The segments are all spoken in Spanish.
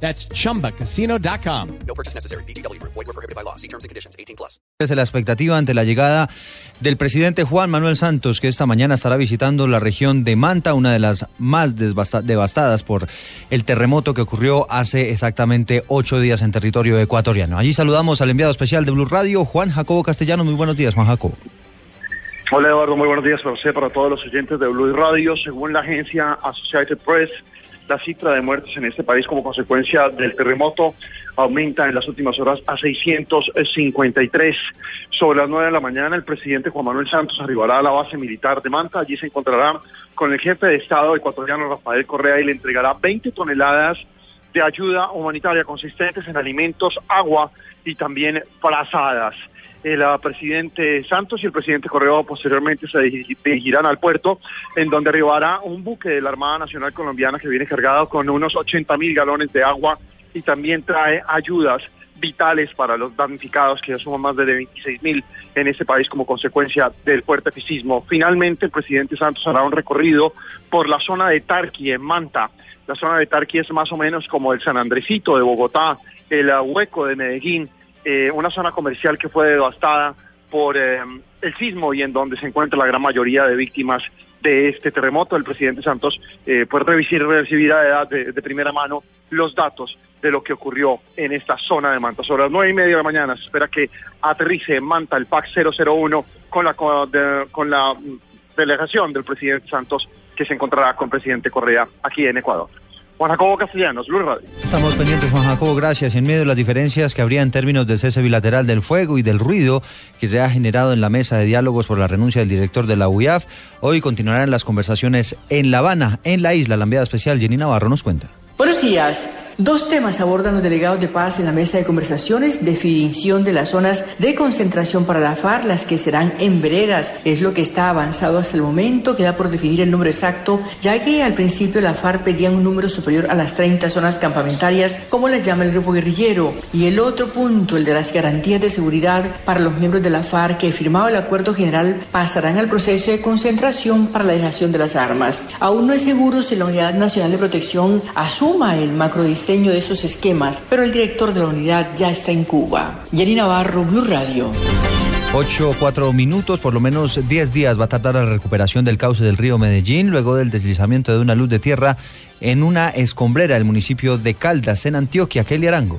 That's chumbacasino.com. No purchase necessary. BGW. Void were prohibited by law. See terms and conditions. 18 plus. Es la expectativa ante la llegada del presidente Juan Manuel Santos, que esta mañana estará visitando la región de Manta, una de las más devastadas por el terremoto que ocurrió hace exactamente ocho días en territorio ecuatoriano. Allí saludamos al enviado especial de Blue Radio, Juan Jacobo Castellano. Muy buenos días, Juan Jacobo. Hola Eduardo, muy buenos días para usted, para todos los oyentes de Blue Radio. Según la agencia Associated Press, la cifra de muertes en este país como consecuencia del terremoto aumenta en las últimas horas a 653. Sobre las 9 de la mañana, el presidente Juan Manuel Santos arribará a la base militar de Manta. Allí se encontrará con el jefe de Estado ecuatoriano Rafael Correa y le entregará 20 toneladas de ayuda humanitaria consistentes en alimentos, agua y también frazadas. El ah, presidente Santos y el presidente Correa posteriormente se dirigi- dirigirán al puerto, en donde arribará un buque de la Armada Nacional Colombiana que viene cargado con unos 80 mil galones de agua y también trae ayudas vitales para los damnificados, que ya suman más de 26 mil en este país como consecuencia del fuerte sismo. Finalmente, el presidente Santos hará un recorrido por la zona de Tarqui, en Manta. La zona de Tarqui es más o menos como el San Andresito de Bogotá, el ah, Hueco de Medellín, eh, una zona comercial que fue devastada por eh, el sismo y en donde se encuentra la gran mayoría de víctimas de este terremoto. El presidente Santos eh, puede revisar, recibirá de, de, de primera mano los datos de lo que ocurrió en esta zona de Manta. Sobre las nueve y media de la mañana se espera que aterrice en Manta el PAC 001 con la, co- de- con la mm, delegación del presidente Santos que se encontrará con el presidente Correa aquí en Ecuador. Juan Jacobo Castellanos, Blue Radio. Estamos pendientes, Juan Jacobo, gracias. Y en medio de las diferencias que habría en términos del cese bilateral del fuego y del ruido que se ha generado en la mesa de diálogos por la renuncia del director de la UIAF, hoy continuarán las conversaciones en La Habana, en la isla. La enviada especial Jenny Navarro nos cuenta. Buenos días. Dos temas abordan los delegados de paz en la mesa de conversaciones, definición de las zonas de concentración para la FARC, las que serán en veredas. Es lo que está avanzado hasta el momento, queda por definir el número exacto, ya que al principio la FARC pedía un número superior a las 30 zonas campamentarias, como las llama el grupo guerrillero. Y el otro punto, el de las garantías de seguridad para los miembros de la FARC que firmado el acuerdo general pasarán al proceso de concentración para la dejación de las armas. Aún no es seguro si la Unidad Nacional de Protección asuma el macrodiseño de esos esquemas, pero el director de la unidad ya está en Cuba. Yanina Navarro, Blue Radio. Ocho, cuatro minutos, por lo menos 10 días va a tardar la recuperación del cauce del río Medellín luego del deslizamiento de una luz de tierra en una escombrera del municipio de Caldas, en Antioquia. Kelly Arango.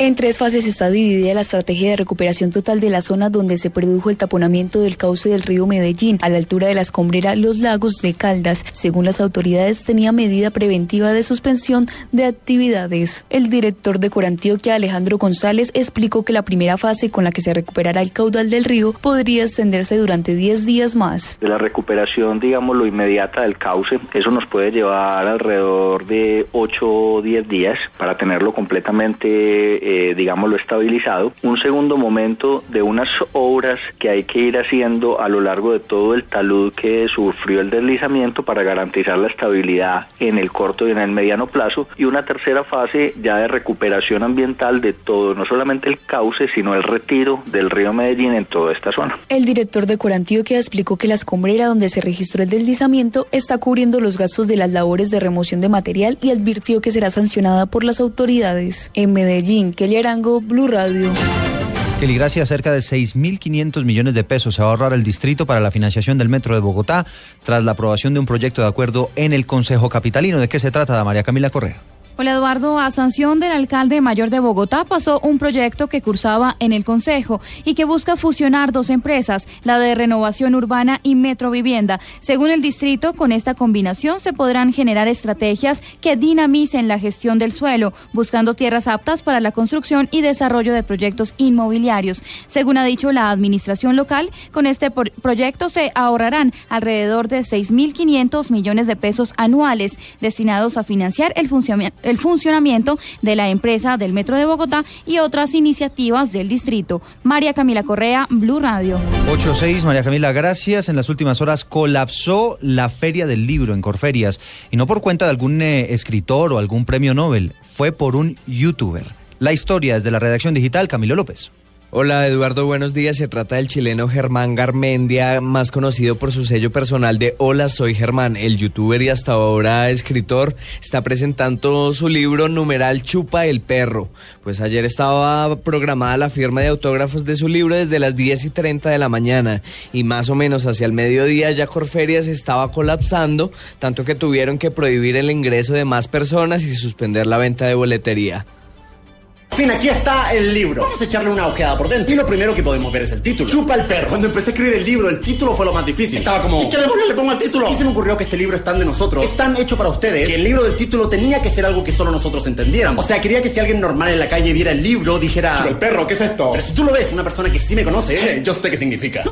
En tres fases está dividida la estrategia de recuperación total de la zona donde se produjo el taponamiento del cauce del río Medellín a la altura de la escombrera Los Lagos de Caldas. Según las autoridades, tenía medida preventiva de suspensión de actividades. El director de Corantioquia, Alejandro González, explicó que la primera fase con la que se recuperará el caudal del río podría extenderse durante 10 días más. de la recuperación, digamos, lo inmediata del cauce. Eso nos puede llevar alrededor de 8 o 10 días para tenerlo completamente, eh, digámoslo, estabilizado. Un segundo momento de unas obras que hay que ir haciendo a lo largo de todo el talud que sufrió el deslizamiento para garantizar la estabilidad en el corto y en el mediano plazo. Y una tercera fase ya de recuperación ambiental de todo, no solamente el cauce, sino el retiro del río Medellín en toda esta zona. El director de Corantioquia explicó que la escombrera donde se registró el deslizamiento está cubriendo los gastos de las labores de remoción de material y advirtió que será sancionada por las autoridades. En Medellín, Kelly Arango, Blue Radio. Kelly, gracias. Cerca de 6.500 millones de pesos se va a ahorrar el distrito para la financiación del Metro de Bogotá tras la aprobación de un proyecto de acuerdo en el Consejo Capitalino. ¿De qué se trata, María Camila Correa? Hola Eduardo, a sanción del alcalde mayor de Bogotá pasó un proyecto que cursaba en el Consejo y que busca fusionar dos empresas, la de renovación urbana y Metro Vivienda. Según el distrito, con esta combinación se podrán generar estrategias que dinamicen la gestión del suelo, buscando tierras aptas para la construcción y desarrollo de proyectos inmobiliarios. Según ha dicho la administración local, con este proyecto se ahorrarán alrededor de 6.500 millones de pesos anuales destinados a financiar el funcionamiento el funcionamiento de la empresa del Metro de Bogotá y otras iniciativas del distrito. María Camila Correa, Blue Radio. 8-6, María Camila, gracias. En las últimas horas colapsó la Feria del Libro en Corferias y no por cuenta de algún eh, escritor o algún premio Nobel, fue por un youtuber. La historia es de la redacción digital, Camilo López. Hola Eduardo, buenos días. Se trata del chileno Germán Garmendia, más conocido por su sello personal de Hola, soy Germán. El youtuber y hasta ahora escritor está presentando su libro Numeral Chupa el Perro. Pues ayer estaba programada la firma de autógrafos de su libro desde las 10 y 30 de la mañana y más o menos hacia el mediodía ya Corferias estaba colapsando, tanto que tuvieron que prohibir el ingreso de más personas y suspender la venta de boletería. Fin, aquí está el libro. Vamos a echarle una ojeada por dentro. Y lo primero que podemos ver es el título. Chupa el perro. Cuando empecé a escribir el libro, el título fue lo más difícil. Estaba como. ¿Y qué le pongo al título? Y se me ocurrió que este libro es tan de nosotros. Es tan hecho para ustedes. Que el libro del título tenía que ser algo que solo nosotros entendiéramos. O sea, quería que si alguien normal en la calle viera el libro, dijera. Chupa el perro, ¿qué es esto? Pero si tú lo ves, una persona que sí me conoce, yo sé qué significa.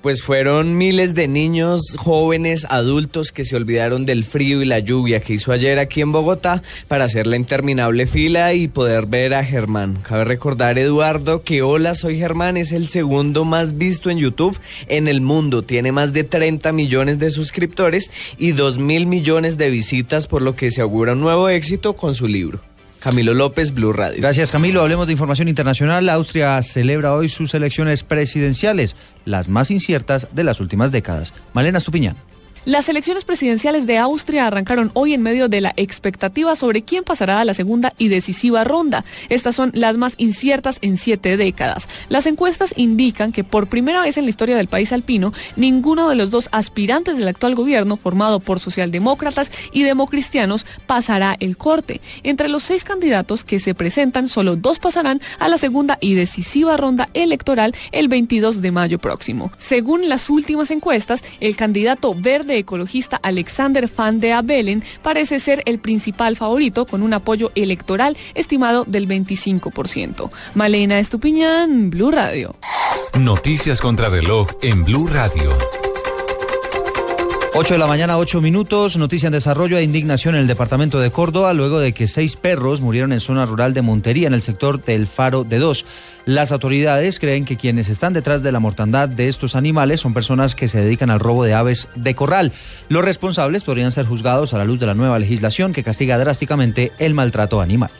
Pues fueron miles de niños, jóvenes, adultos que se olvidaron del frío y la lluvia que hizo ayer aquí en Bogotá para hacer la interminable fila y poder ver a Germán. Cabe recordar, Eduardo, que Hola, soy Germán es el segundo más visto en YouTube en el mundo. Tiene más de 30 millones de suscriptores y 2 mil millones de visitas, por lo que se augura un nuevo éxito con su libro. Camilo López, Blue Radio. Gracias, Camilo. Hablemos de información internacional. Austria celebra hoy sus elecciones presidenciales, las más inciertas de las últimas décadas. Malena Stupiñán. Las elecciones presidenciales de Austria arrancaron hoy en medio de la expectativa sobre quién pasará a la segunda y decisiva ronda. Estas son las más inciertas en siete décadas. Las encuestas indican que por primera vez en la historia del país alpino, ninguno de los dos aspirantes del actual gobierno, formado por socialdemócratas y democristianos, pasará el corte. Entre los seis candidatos que se presentan, solo dos pasarán a la segunda y decisiva ronda electoral el 22 de mayo próximo. Según las últimas encuestas, el candidato verde ecologista Alexander Van de Abelen parece ser el principal favorito con un apoyo electoral estimado del 25%. Malena Estupiñán, Blue Radio. Noticias contra reloj en Blue Radio. 8 de la mañana, 8 minutos. Noticia en desarrollo de indignación en el departamento de Córdoba luego de que seis perros murieron en zona rural de Montería, en el sector del Faro de Dos. Las autoridades creen que quienes están detrás de la mortandad de estos animales son personas que se dedican al robo de aves de corral. Los responsables podrían ser juzgados a la luz de la nueva legislación que castiga drásticamente el maltrato animal.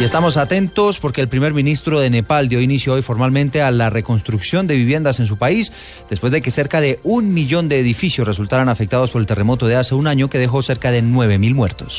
Y estamos atentos porque el primer ministro de Nepal dio inicio hoy formalmente a la reconstrucción de viviendas en su país, después de que cerca de un millón de edificios resultaran afectados por el terremoto de hace un año que dejó cerca de nueve mil muertos.